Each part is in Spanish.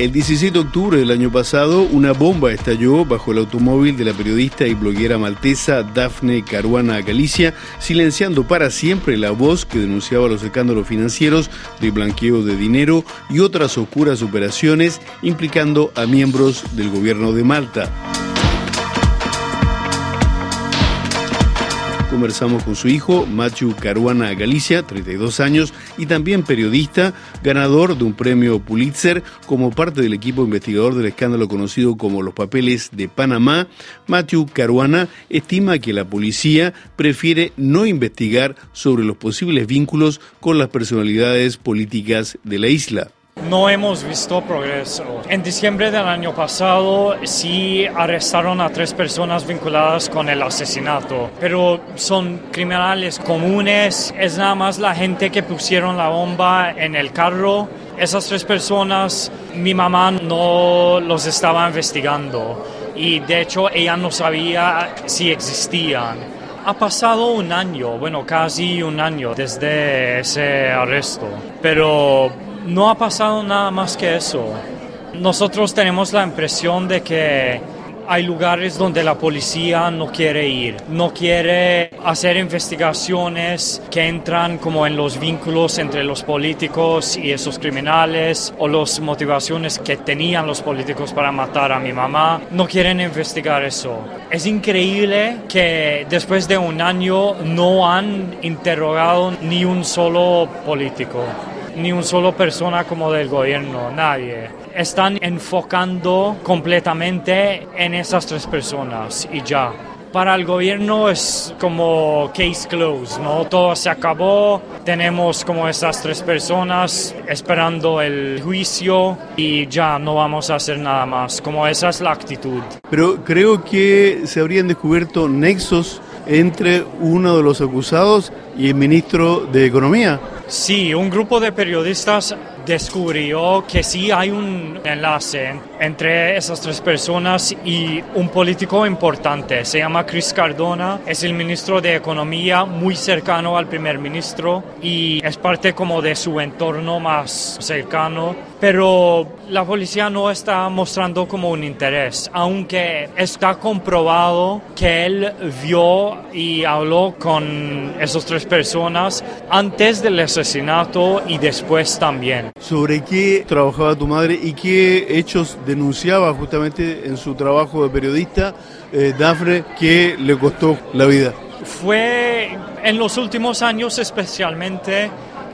El 17 de octubre del año pasado, una bomba estalló bajo el automóvil de la periodista y bloguera maltesa Daphne Caruana Galicia, silenciando para siempre la voz que denunciaba los escándalos financieros de blanqueo de dinero y otras oscuras operaciones implicando a miembros del gobierno de Malta. Conversamos con su hijo, Machu Caruana Galicia, 32 años, y también periodista, ganador de un premio Pulitzer como parte del equipo investigador del escándalo conocido como los papeles de Panamá. Matthew Caruana estima que la policía prefiere no investigar sobre los posibles vínculos con las personalidades políticas de la isla. No hemos visto progreso. En diciembre del año pasado sí arrestaron a tres personas vinculadas con el asesinato, pero son criminales comunes. Es nada más la gente que pusieron la bomba en el carro. Esas tres personas, mi mamá no los estaba investigando y de hecho ella no sabía si existían. Ha pasado un año, bueno, casi un año desde ese arresto, pero no ha pasado nada más que eso. Nosotros tenemos la impresión de que hay lugares donde la policía no quiere ir, no quiere hacer investigaciones que entran como en los vínculos entre los políticos y esos criminales o las motivaciones que tenían los políticos para matar a mi mamá. No quieren investigar eso. Es increíble que después de un año no han interrogado ni un solo político ni un solo persona como del gobierno, nadie. Están enfocando completamente en esas tres personas y ya. Para el gobierno es como case closed, ¿no? Todo se acabó, tenemos como esas tres personas esperando el juicio y ya no vamos a hacer nada más, como esa es la actitud. Pero creo que se habrían descubierto nexos entre uno de los acusados y el ministro de Economía. Sí, un grupo de periodistas descubrió que sí hay un enlace entre esas tres personas y un político importante. Se llama Chris Cardona, es el ministro de Economía muy cercano al primer ministro y es parte como de su entorno más cercano. Pero la policía no está mostrando como un interés, aunque está comprobado que él vio y habló con esas tres personas antes del asesinato y después también sobre qué trabajaba tu madre y qué hechos denunciaba justamente en su trabajo de periodista eh, Dafne que le costó la vida. Fue en los últimos años especialmente,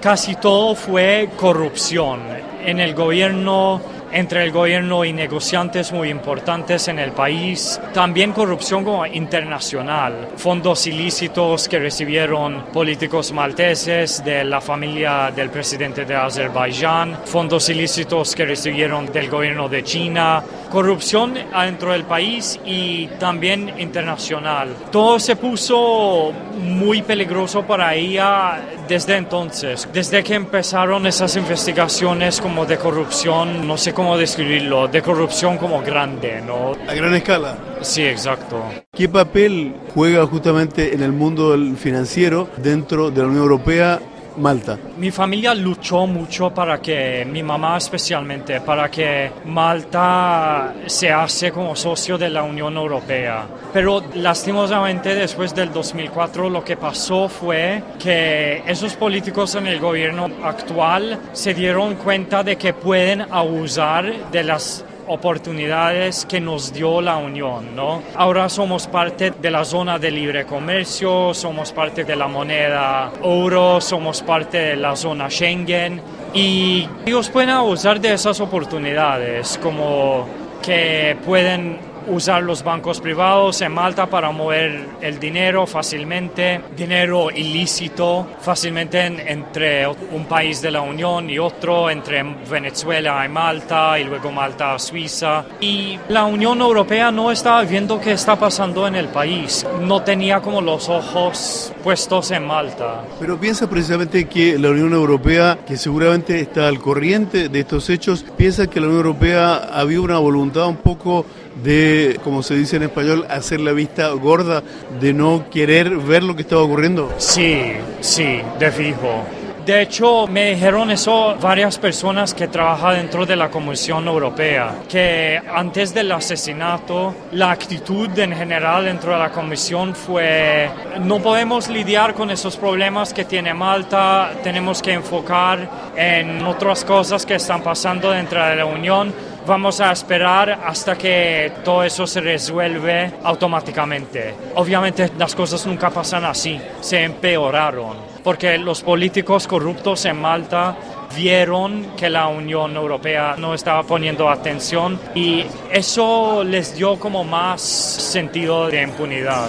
casi todo fue corrupción en el gobierno entre el gobierno y negociantes muy importantes en el país. También corrupción internacional, fondos ilícitos que recibieron políticos malteses de la familia del presidente de Azerbaiyán, fondos ilícitos que recibieron del gobierno de China, corrupción dentro del país y también internacional. Todo se puso muy peligroso para ella desde entonces, desde que empezaron esas investigaciones como de corrupción, no sé cómo describirlo, de corrupción como grande, ¿no? A gran escala. Sí, exacto. ¿Qué papel juega justamente en el mundo financiero dentro de la Unión Europea Malta? Mi familia luchó mucho para que, mi mamá especialmente, para que Malta se hace como socio de la Unión Europea. Pero lastimosamente después del 2004 lo que pasó fue que esos políticos en el gobierno actual se dieron cuenta de que pueden abusar de las oportunidades que nos dio la Unión, ¿no? Ahora somos parte de la zona de libre comercio, somos parte de la moneda euro, somos parte de la zona Schengen y ellos pueden abusar de esas oportunidades, como que pueden usar los bancos privados en Malta para mover el dinero fácilmente, dinero ilícito fácilmente entre un país de la Unión y otro, entre Venezuela y Malta y luego Malta a Suiza. Y la Unión Europea no estaba viendo qué está pasando en el país, no tenía como los ojos puestos en Malta. Pero piensa precisamente que la Unión Europea, que seguramente está al corriente de estos hechos, piensa que la Unión Europea había una voluntad un poco de, como se dice en español, hacer la vista gorda, de no querer ver lo que estaba ocurriendo? Sí, sí, de fijo. De hecho, me dijeron eso varias personas que trabajan dentro de la Comisión Europea, que antes del asesinato, la actitud en general dentro de la Comisión fue, no podemos lidiar con esos problemas que tiene Malta, tenemos que enfocar en otras cosas que están pasando dentro de la Unión vamos a esperar hasta que todo eso se resuelve automáticamente. Obviamente las cosas nunca pasan así, se empeoraron porque los políticos corruptos en Malta vieron que la Unión Europea no estaba poniendo atención y eso les dio como más sentido de impunidad.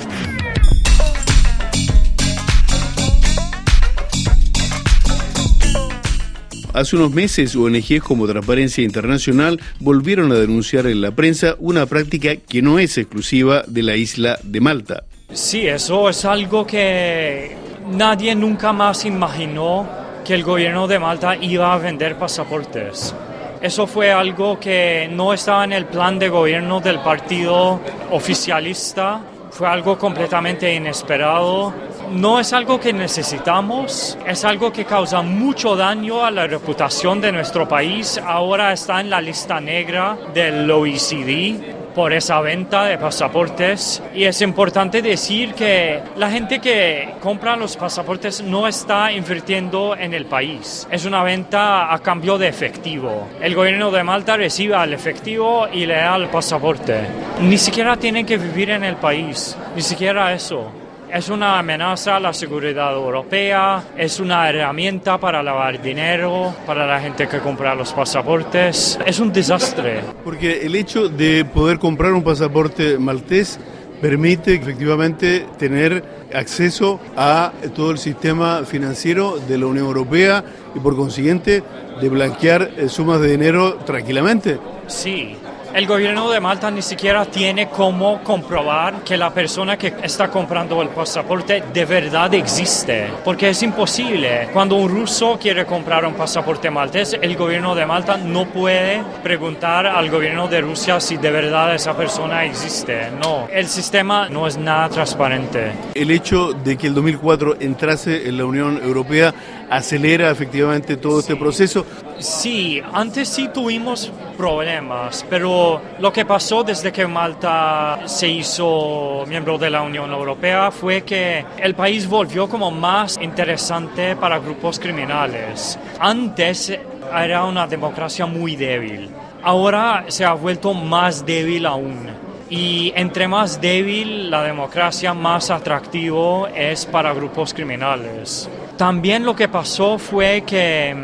Hace unos meses, ONGs como Transparencia Internacional volvieron a denunciar en la prensa una práctica que no es exclusiva de la isla de Malta. Sí, eso es algo que Nadie nunca más imaginó que el gobierno de Malta iba a vender pasaportes. Eso fue algo que no estaba en el plan de gobierno del partido oficialista, fue algo completamente inesperado. No es algo que necesitamos, es algo que causa mucho daño a la reputación de nuestro país. Ahora está en la lista negra del OECD por esa venta de pasaportes. Y es importante decir que la gente que compra los pasaportes no está invirtiendo en el país. Es una venta a cambio de efectivo. El gobierno de Malta recibe el efectivo y le da el pasaporte. Ni siquiera tienen que vivir en el país, ni siquiera eso. Es una amenaza a la seguridad europea, es una herramienta para lavar dinero, para la gente que compra los pasaportes. Es un desastre. Porque el hecho de poder comprar un pasaporte maltés permite efectivamente tener acceso a todo el sistema financiero de la Unión Europea y por consiguiente de blanquear sumas de dinero tranquilamente. Sí, el gobierno de Malta ni siquiera tiene cómo comprobar que la persona que está comprando el pasaporte de verdad existe, porque es imposible. Cuando un ruso quiere comprar un pasaporte maltés, el gobierno de Malta no puede preguntar al gobierno de Rusia si de verdad esa persona existe. No, el sistema no es nada transparente. El hecho de que el 2004 entrase en la Unión Europea acelera efectivamente todo este proceso. Sí, antes sí tuvimos problemas, pero lo que pasó desde que Malta se hizo miembro de la Unión Europea fue que el país volvió como más interesante para grupos criminales. Antes era una democracia muy débil, ahora se ha vuelto más débil aún. Y entre más débil la democracia, más atractivo es para grupos criminales. También lo que pasó fue que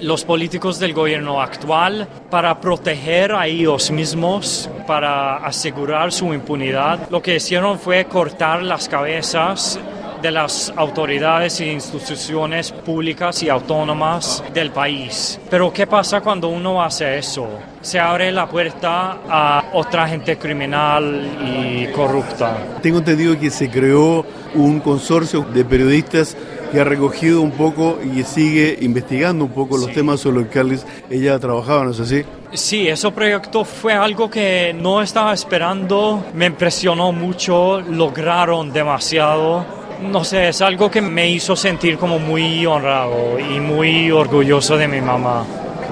los políticos del gobierno actual, para proteger a ellos mismos, para asegurar su impunidad, lo que hicieron fue cortar las cabezas de las autoridades e instituciones públicas y autónomas del país. Pero ¿qué pasa cuando uno hace eso? Se abre la puerta a otra gente criminal y corrupta. Tengo entendido que se creó un consorcio de periodistas que ha recogido un poco y sigue investigando un poco los temas sobre los cuales ella trabajaba, ¿no es así? Sí, ese proyecto fue algo que no estaba esperando, me impresionó mucho, lograron demasiado. No sé, es algo que me hizo sentir como muy honrado y muy orgulloso de mi mamá.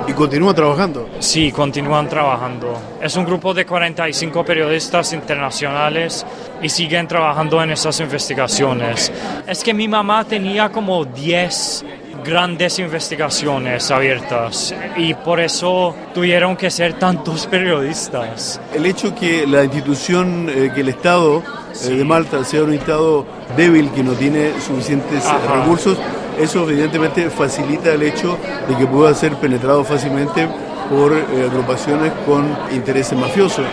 ¿Y continúa trabajando? Sí, continúan trabajando. Es un grupo de 45 periodistas internacionales y siguen trabajando en esas investigaciones. Es que mi mamá tenía como 10 grandes investigaciones abiertas y por eso tuvieron que ser tantos periodistas. El hecho que la institución, eh, que el Estado eh, de Malta sea un Estado débil que no tiene suficientes recursos, eso evidentemente facilita el hecho de que pueda ser penetrado fácilmente por eh, agrupaciones con intereses mafiosos.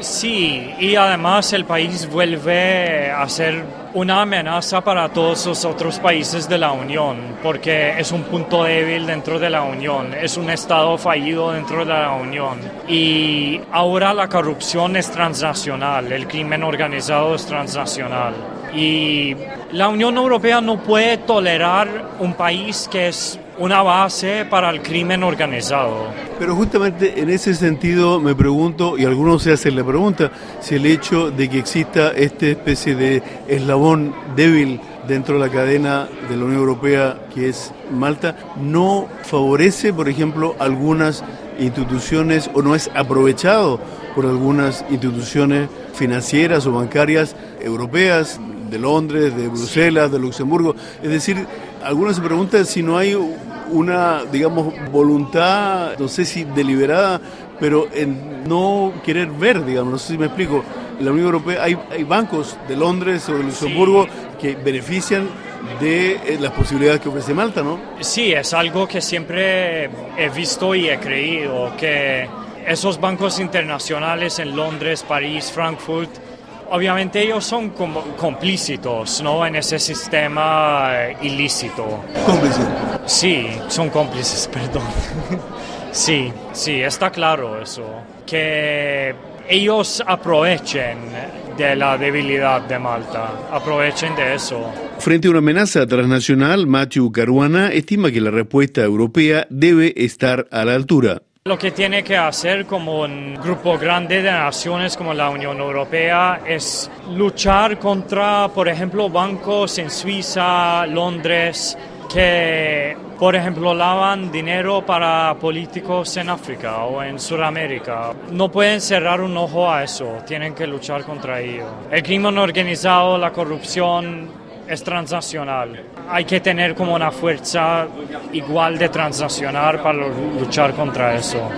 Sí, y además el país vuelve a ser una amenaza para todos los otros países de la Unión, porque es un punto débil dentro de la Unión, es un Estado fallido dentro de la Unión. Y ahora la corrupción es transnacional, el crimen organizado es transnacional. Y la Unión Europea no puede tolerar un país que es una base para el crimen organizado. Pero justamente en ese sentido me pregunto, y algunos se hacen la pregunta, si el hecho de que exista esta especie de eslabón débil dentro de la cadena de la Unión Europea que es Malta no favorece, por ejemplo, algunas instituciones o no es aprovechado por algunas instituciones financieras o bancarias europeas, de Londres, de Bruselas, de Luxemburgo. Es decir, algunos se preguntan si no hay una, digamos, voluntad, no sé si deliberada, pero en no querer ver, digamos, no sé si me explico. En la Unión Europea hay, hay bancos de Londres o de Luxemburgo que benefician de eh, las posibilidades que ofrece Malta, ¿no? Sí, es algo que siempre he visto y he creído, que esos bancos internacionales en Londres, París, Frankfurt, obviamente ellos son como complícitos ¿no? en ese sistema eh, ilícito. Cómplices. Sí, son cómplices, perdón. sí, sí, está claro eso. Que ellos aprovechen de la debilidad de Malta, aprovechen de eso. Frente a una amenaza transnacional, Matthew Caruana estima que la respuesta europea debe estar a la altura. Lo que tiene que hacer como un grupo grande de naciones como la Unión Europea es luchar contra, por ejemplo, bancos en Suiza, Londres, que, por ejemplo, lavan dinero para políticos en África o en Sudamérica. No pueden cerrar un ojo a eso, tienen que luchar contra ello. El crimen organizado, la corrupción es transnacional. Hay que tener como una fuerza igual de transnacional para luchar contra eso.